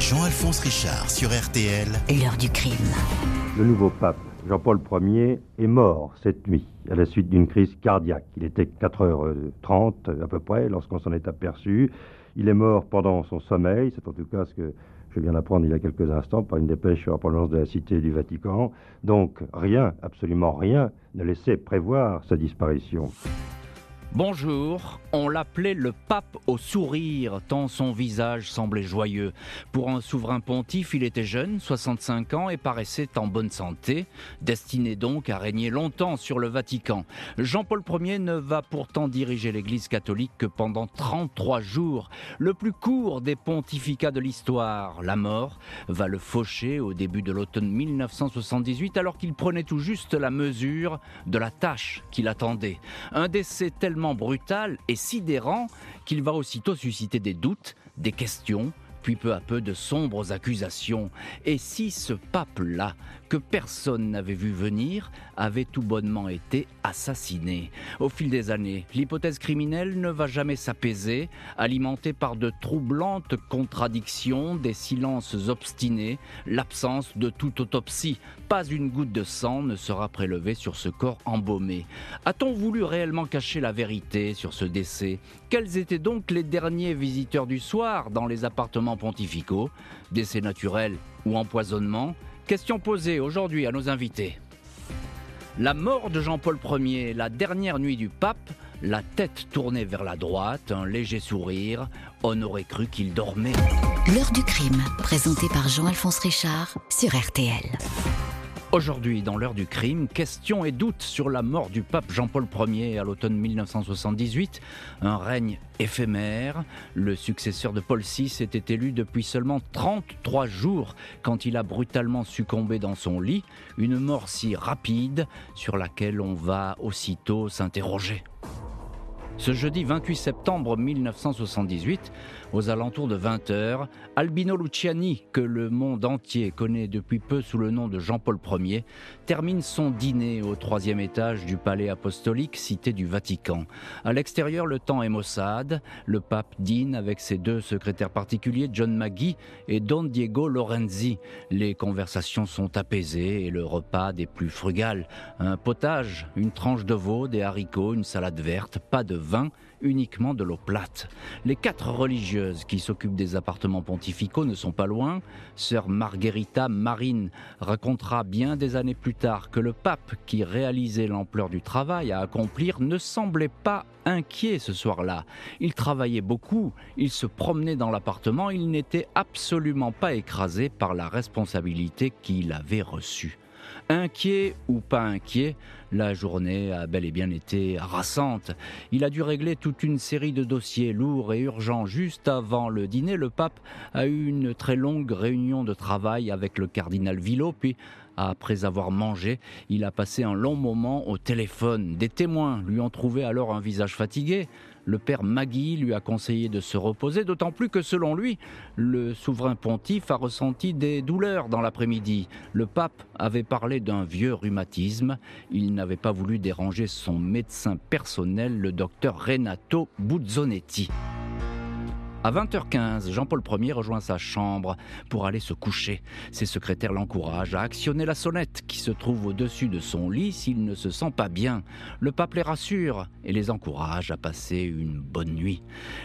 Jean-Alphonse Richard sur RTL. L'heure du crime. Le nouveau pape, Jean-Paul Ier, est mort cette nuit à la suite d'une crise cardiaque. Il était 4h30 à peu près lorsqu'on s'en est aperçu. Il est mort pendant son sommeil, c'est en tout cas ce que je viens d'apprendre il y a quelques instants par une dépêche sur la provenance de la Cité du Vatican. Donc rien, absolument rien, ne laissait prévoir sa disparition. Bonjour, on l'appelait le pape au sourire, tant son visage semblait joyeux. Pour un souverain pontife, il était jeune, 65 ans, et paraissait en bonne santé, destiné donc à régner longtemps sur le Vatican. Jean-Paul Ier ne va pourtant diriger l'Église catholique que pendant 33 jours, le plus court des pontificats de l'histoire. La mort va le faucher au début de l'automne 1978, alors qu'il prenait tout juste la mesure de la tâche qui l'attendait. Un décès tellement brutal et sidérant qu'il va aussitôt susciter des doutes, des questions, puis peu à peu de sombres accusations. Et si ce pape-là, que personne n'avait vu venir, avait tout bonnement été assassiné Au fil des années, l'hypothèse criminelle ne va jamais s'apaiser, alimentée par de troublantes contradictions, des silences obstinés, l'absence de toute autopsie. Pas une goutte de sang ne sera prélevée sur ce corps embaumé. A-t-on voulu réellement cacher la vérité sur ce décès? Quels étaient donc les derniers visiteurs du soir dans les appartements pontificaux, décès naturels ou empoisonnement? Question posée aujourd'hui à nos invités. La mort de Jean-Paul Ier, la dernière nuit du pape, la tête tournée vers la droite, un léger sourire, on aurait cru qu'il dormait. L'heure du crime, présentée par Jean-Alphonse Richard sur RTL. Aujourd'hui, dans l'heure du crime, questions et doutes sur la mort du pape Jean-Paul Ier à l'automne 1978. Un règne éphémère. Le successeur de Paul VI était élu depuis seulement 33 jours quand il a brutalement succombé dans son lit. Une mort si rapide sur laquelle on va aussitôt s'interroger. Ce jeudi 28 septembre 1978, aux alentours de 20h, Albino Luciani, que le monde entier connaît depuis peu sous le nom de Jean-Paul Ier, termine son dîner au troisième étage du palais apostolique, cité du Vatican. À l'extérieur, le temps est maussade. Le pape dîne avec ses deux secrétaires particuliers, John Maggie et Don Diego Lorenzi. Les conversations sont apaisées et le repas des plus frugales. Un potage, une tranche de veau, des haricots, une salade verte, pas de vin, uniquement de l'eau plate. Les quatre religieuses qui s'occupent des appartements pontificaux ne sont pas loin. Sœur Margherita Marine racontera bien des années plus tard que le pape qui réalisait l'ampleur du travail à accomplir ne semblait pas inquiet ce soir-là. Il travaillait beaucoup, il se promenait dans l'appartement, il n'était absolument pas écrasé par la responsabilité qu'il avait reçue. Inquiet ou pas inquiet, la journée a bel et bien été harassante. Il a dû régler toute une série de dossiers lourds et urgents. Juste avant le dîner, le pape a eu une très longue réunion de travail avec le cardinal Villot, puis après avoir mangé, il a passé un long moment au téléphone. Des témoins lui ont trouvé alors un visage fatigué le père Magui lui a conseillé de se reposer, d'autant plus que selon lui, le souverain pontife a ressenti des douleurs dans l'après-midi. Le pape avait parlé d'un vieux rhumatisme. Il n'avait pas voulu déranger son médecin personnel, le docteur Renato Buzzonetti. À 20h15, Jean-Paul Ier rejoint sa chambre pour aller se coucher. Ses secrétaires l'encouragent à actionner la sonnette qui se trouve au-dessus de son lit s'il ne se sent pas bien. Le pape les rassure et les encourage à passer une bonne nuit.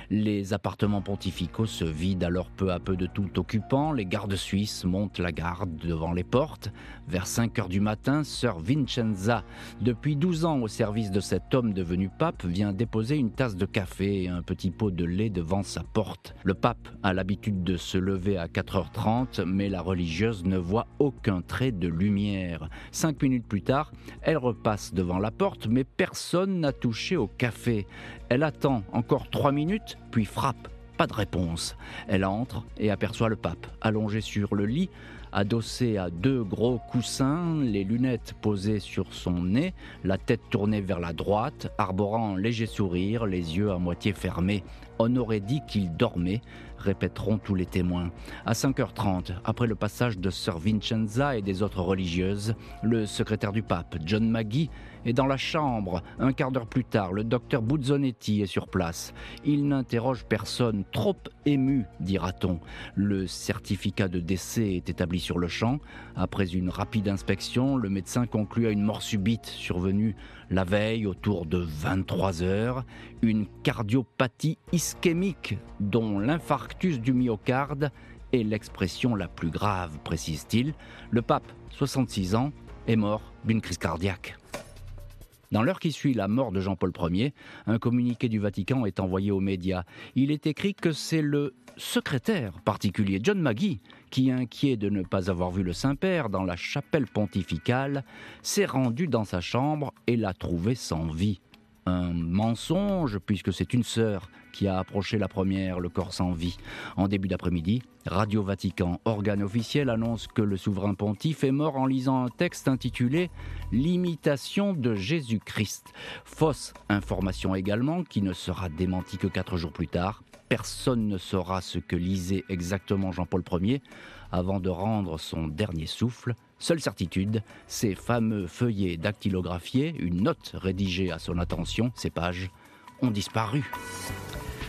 Les appartements pontificaux se vident alors peu à peu de tout occupant. Les gardes suisses montent la garde devant les portes. Vers 5 heures du matin, sœur Vincenza, depuis 12 ans au service de cet homme devenu pape, vient déposer une tasse de café et un petit pot de lait devant sa porte. Le pape a l'habitude de se lever à 4h30, mais la religieuse ne voit aucun trait de lumière. Cinq minutes plus tard, elle repasse devant la porte, mais personne n'a touché au café. Elle attend encore trois minutes, puis frappe. Pas de réponse. Elle entre et aperçoit le pape, allongé sur le lit, adossé à deux gros coussins, les lunettes posées sur son nez, la tête tournée vers la droite, arborant un léger sourire, les yeux à moitié fermés. On aurait dit qu'il dormait, répéteront tous les témoins. À 5h30, après le passage de Sir Vincenza et des autres religieuses, le secrétaire du pape, John Maggie, est dans la chambre. Un quart d'heure plus tard, le docteur Buzzonetti est sur place. Il n'interroge personne, trop ému, dira-t-on. Le certificat de décès est établi sur le champ. Après une rapide inspection, le médecin conclut à une mort subite survenue la veille autour de 23 heures, une cardiopathie ischémique dont l'infarctus du myocarde est l'expression la plus grave, précise-t-il. Le pape, 66 ans, est mort d'une crise cardiaque. Dans l'heure qui suit la mort de Jean-Paul Ier, un communiqué du Vatican est envoyé aux médias. Il est écrit que c'est le secrétaire particulier, John Maggie, qui, inquiet de ne pas avoir vu le Saint-Père dans la chapelle pontificale, s'est rendu dans sa chambre et l'a trouvé sans vie. Un mensonge, puisque c'est une sœur qui a approché la première, le corps sans vie. En début d'après-midi, Radio Vatican, organe officiel, annonce que le souverain pontife est mort en lisant un texte intitulé L'imitation de Jésus-Christ. Fausse information également, qui ne sera démentie que quatre jours plus tard. Personne ne saura ce que lisait exactement Jean-Paul Ier avant de rendre son dernier souffle. Seule certitude, ces fameux feuillets dactylographiés, une note rédigée à son attention, ces pages, ont disparu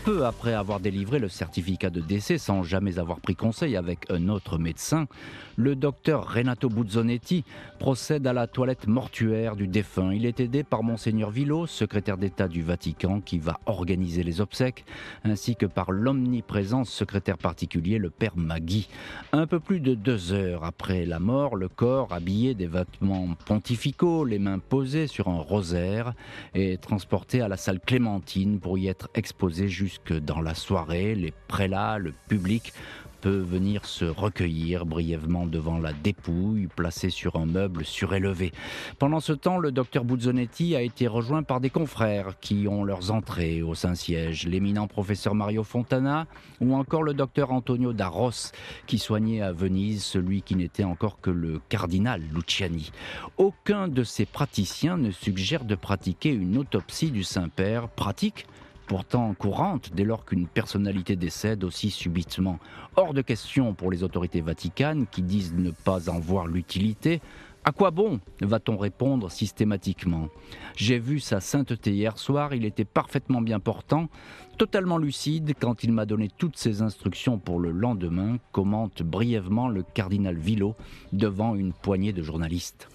peu après avoir délivré le certificat de décès sans jamais avoir pris conseil avec un autre médecin, le docteur Renato Buzzonetti procède à la toilette mortuaire du défunt. Il est aidé par monseigneur Villot, secrétaire d'État du Vatican, qui va organiser les obsèques, ainsi que par l'omniprésent secrétaire particulier, le père Magui. Un peu plus de deux heures après la mort, le corps, habillé des vêtements pontificaux, les mains posées sur un rosaire, est transporté à la salle Clémentine pour y être exposé jusqu'à que dans la soirée, les prélats, le public peut venir se recueillir brièvement devant la dépouille placée sur un meuble surélevé. Pendant ce temps, le docteur Buzzonetti a été rejoint par des confrères qui ont leurs entrées au Saint-Siège, l'éminent professeur Mario Fontana ou encore le docteur Antonio Darros qui soignait à Venise celui qui n'était encore que le cardinal Luciani. Aucun de ces praticiens ne suggère de pratiquer une autopsie du Saint-Père, pratique pourtant courante dès lors qu'une personnalité décède aussi subitement. Hors de question pour les autorités vaticanes qui disent ne pas en voir l'utilité. À quoi bon va-t-on répondre systématiquement? J'ai vu sa sainteté hier soir, il était parfaitement bien portant, totalement lucide quand il m'a donné toutes ses instructions pour le lendemain, commente brièvement le cardinal Villot devant une poignée de journalistes.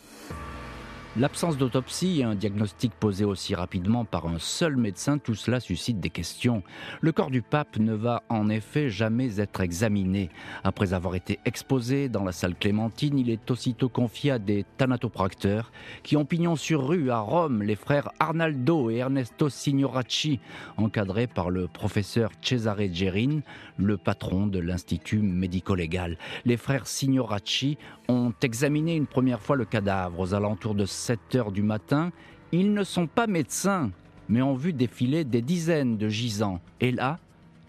L'absence d'autopsie et un diagnostic posé aussi rapidement par un seul médecin, tout cela suscite des questions. Le corps du pape ne va en effet jamais être examiné. Après avoir été exposé dans la salle Clémentine, il est aussitôt confié à des thanatopracteurs qui ont pignon sur rue à Rome les frères Arnaldo et Ernesto Signoracci, encadrés par le professeur Cesare Gerin, le patron de l'Institut médico-légal. Les frères Signoracci ont examiné une première fois le cadavre aux alentours de 7 heures du matin. Ils ne sont pas médecins, mais ont vu défiler des dizaines de gisants. Et là,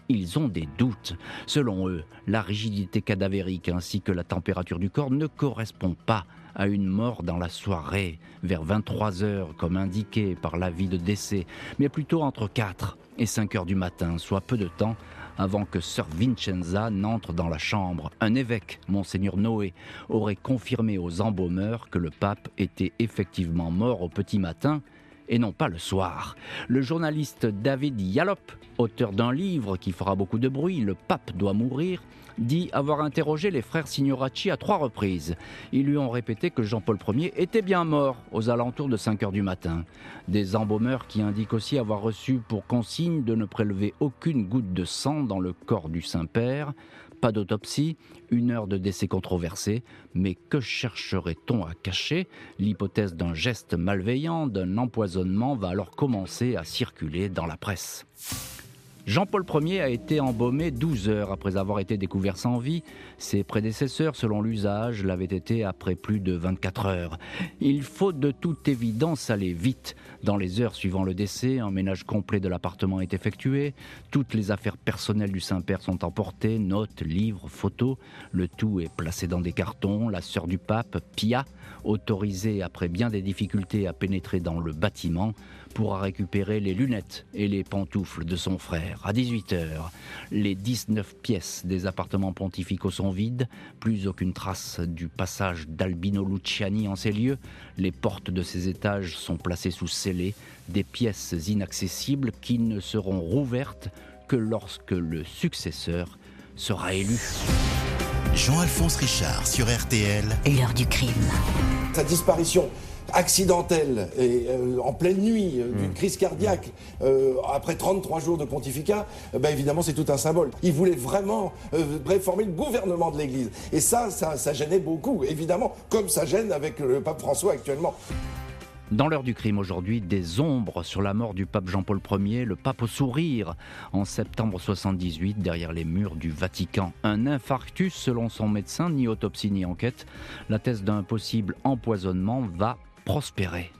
ils ont des doutes. Selon eux, la rigidité cadavérique ainsi que la température du corps ne correspond pas à une mort dans la soirée, vers 23 heures comme indiqué par l'avis de décès, mais plutôt entre 4 et 5 heures du matin, soit peu de temps avant que Sir Vincenza n'entre dans la chambre. Un évêque, monseigneur Noé, aurait confirmé aux embaumeurs que le pape était effectivement mort au petit matin et non pas le soir. Le journaliste David Yallop, auteur d'un livre qui fera beaucoup de bruit, Le pape doit mourir, dit avoir interrogé les frères Signoracci à trois reprises. Ils lui ont répété que Jean-Paul Ier était bien mort aux alentours de 5 heures du matin. Des embaumeurs qui indiquent aussi avoir reçu pour consigne de ne prélever aucune goutte de sang dans le corps du Saint-Père. Pas d'autopsie, une heure de décès controversé, mais que chercherait-on à cacher? L'hypothèse d'un geste malveillant, d'un empoisonnement va alors commencer à circuler dans la presse. Jean-Paul Ier a été embaumé 12 heures après avoir été découvert sans vie. Ses prédécesseurs, selon l'usage, l'avaient été après plus de 24 heures. Il faut de toute évidence aller vite. Dans les heures suivant le décès, un ménage complet de l'appartement est effectué. Toutes les affaires personnelles du Saint-Père sont emportées, notes, livres, photos. Le tout est placé dans des cartons. La sœur du pape, Pia, autorisée après bien des difficultés à pénétrer dans le bâtiment, pourra récupérer les lunettes et les pantoufles de son frère. À 18h, les 19 pièces des appartements pontificaux sont vides, plus aucune trace du passage d'Albino Luciani en ces lieux. Les portes de ces étages sont placées sous scellés, des pièces inaccessibles qui ne seront rouvertes que lorsque le successeur sera élu. Jean-Alphonse Richard sur RTL. L'heure du crime. Sa disparition accidentelle et euh, en pleine nuit euh, d'une crise cardiaque euh, après 33 jours de pontificat, ben évidemment c'est tout un symbole. Il voulait vraiment réformer le gouvernement de l'Église. Et ça, ça, ça gênait beaucoup, évidemment, comme ça gêne avec le pape François actuellement. Dans l'heure du crime aujourd'hui, des ombres sur la mort du pape Jean-Paul Ier, le pape au sourire, en septembre 78, derrière les murs du Vatican. Un infarctus selon son médecin, ni autopsie ni enquête. La thèse d'un possible empoisonnement va prospérer.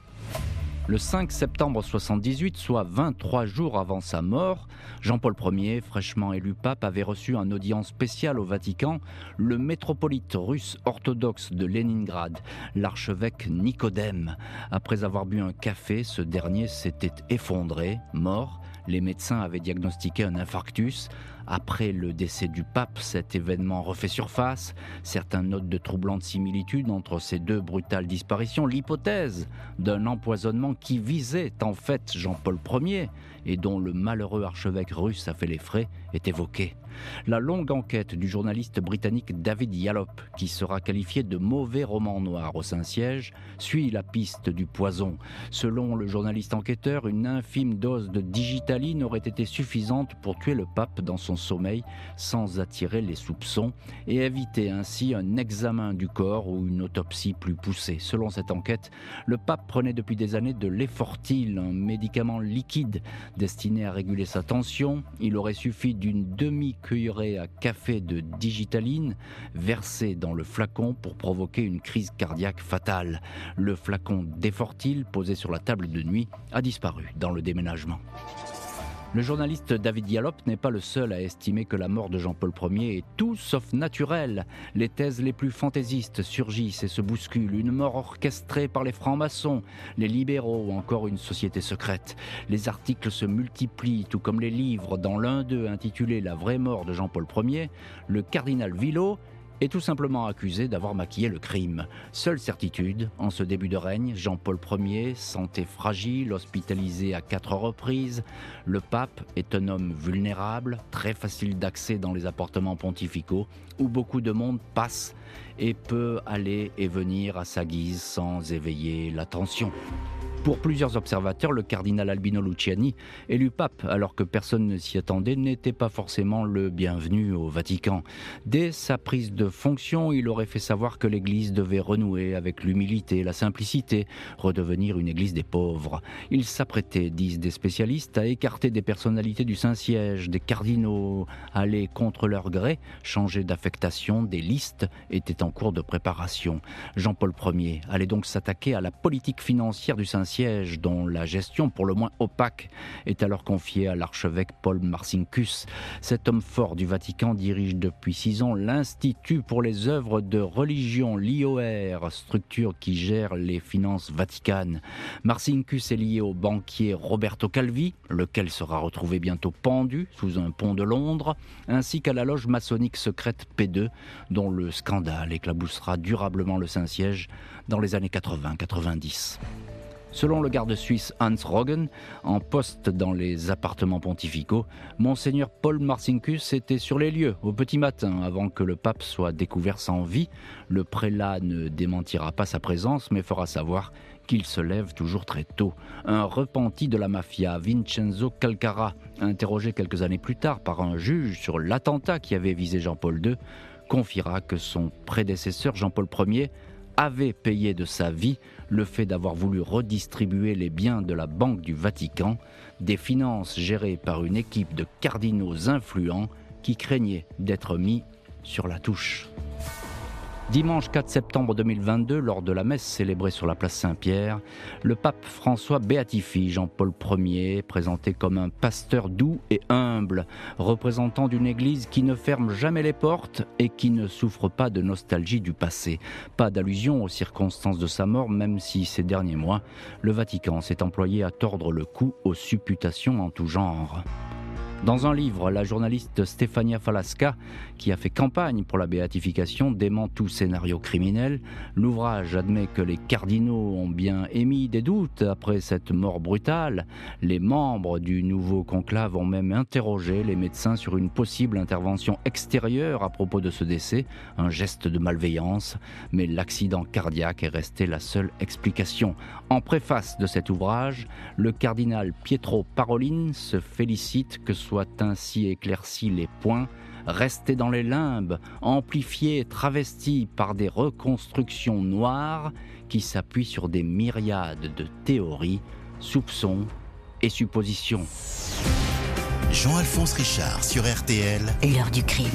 Le 5 septembre 78, soit 23 jours avant sa mort, Jean-Paul Ier, fraîchement élu pape, avait reçu un audience spéciale au Vatican le métropolite russe orthodoxe de Leningrad, l'archevêque Nicodème. Après avoir bu un café, ce dernier s'était effondré, mort. Les médecins avaient diagnostiqué un infarctus. Après le décès du pape, cet événement refait surface. Certains notent de troublantes similitudes entre ces deux brutales disparitions. L'hypothèse d'un empoisonnement qui visait en fait Jean-Paul Ier et dont le malheureux archevêque russe a fait les frais est évoquée. La longue enquête du journaliste britannique David Yallop, qui sera qualifié de mauvais roman noir au Saint-Siège, suit la piste du poison. Selon le journaliste enquêteur, une infime dose de digitaline aurait été suffisante pour tuer le pape dans son sommeil sans attirer les soupçons et éviter ainsi un examen du corps ou une autopsie plus poussée. Selon cette enquête, le pape prenait depuis des années de l'effortil, un médicament liquide destiné à réguler sa tension. Il aurait suffi d'une demi-cuillerée à café de digitaline versée dans le flacon pour provoquer une crise cardiaque fatale. Le flacon d'effortil posé sur la table de nuit a disparu dans le déménagement. Le journaliste David Yallop n'est pas le seul à estimer que la mort de Jean-Paul Ier est tout sauf naturelle. Les thèses les plus fantaisistes surgissent et se bousculent. Une mort orchestrée par les francs-maçons, les libéraux ou encore une société secrète. Les articles se multiplient, tout comme les livres. Dans l'un d'eux intitulé La vraie mort de Jean-Paul Ier, le cardinal Villot est tout simplement accusé d'avoir maquillé le crime. Seule certitude, en ce début de règne, Jean-Paul Ier, santé fragile, hospitalisé à quatre reprises, le pape est un homme vulnérable, très facile d'accès dans les appartements pontificaux, où beaucoup de monde passe et peut aller et venir à sa guise sans éveiller l'attention. Pour plusieurs observateurs, le cardinal Albino Luciani, élu pape alors que personne ne s'y attendait, n'était pas forcément le bienvenu au Vatican. Dès sa prise de fonction, il aurait fait savoir que l'Église devait renouer avec l'humilité, la simplicité, redevenir une Église des pauvres. Il s'apprêtait, disent des spécialistes, à écarter des personnalités du Saint-Siège, des cardinaux, aller contre leur gré, changer des listes étaient en cours de préparation. Jean-Paul Ier allait donc s'attaquer à la politique financière du Saint-Siège siège dont la gestion, pour le moins opaque, est alors confiée à l'archevêque Paul Marcinkus. Cet homme fort du Vatican dirige depuis six ans l'Institut pour les œuvres de religion, l'IOR, structure qui gère les finances vaticanes. Marcinkus est lié au banquier Roberto Calvi, lequel sera retrouvé bientôt pendu sous un pont de Londres, ainsi qu'à la loge maçonnique secrète P2, dont le scandale éclaboussera durablement le Saint-Siège dans les années 80-90. Selon le garde suisse Hans Roggen, en poste dans les appartements pontificaux, Monseigneur Paul Marcinkus était sur les lieux au petit matin avant que le pape soit découvert sans vie. Le prélat ne démentira pas sa présence mais fera savoir qu'il se lève toujours très tôt. Un repenti de la mafia, Vincenzo Calcara, interrogé quelques années plus tard par un juge sur l'attentat qui avait visé Jean-Paul II, confiera que son prédécesseur Jean-Paul Ier avait payé de sa vie le fait d'avoir voulu redistribuer les biens de la Banque du Vatican, des finances gérées par une équipe de cardinaux influents qui craignaient d'être mis sur la touche. Dimanche 4 septembre 2022, lors de la messe célébrée sur la place Saint-Pierre, le pape François béatifie Jean-Paul Ier, présenté comme un pasteur doux et humble, représentant d'une église qui ne ferme jamais les portes et qui ne souffre pas de nostalgie du passé. Pas d'allusion aux circonstances de sa mort, même si ces derniers mois, le Vatican s'est employé à tordre le cou aux supputations en tout genre. Dans un livre, la journaliste Stefania Falasca, qui a fait campagne pour la béatification, dément tout scénario criminel. L'ouvrage admet que les cardinaux ont bien émis des doutes après cette mort brutale. Les membres du nouveau conclave ont même interrogé les médecins sur une possible intervention extérieure à propos de ce décès, un geste de malveillance, mais l'accident cardiaque est resté la seule explication. En préface de cet ouvrage, le cardinal Pietro Parolin se félicite que soient ainsi éclaircis les points restés dans les limbes, amplifiés et travestis par des reconstructions noires qui s'appuient sur des myriades de théories, soupçons et suppositions. Jean-Alphonse Richard sur RTL. L'heure du crime.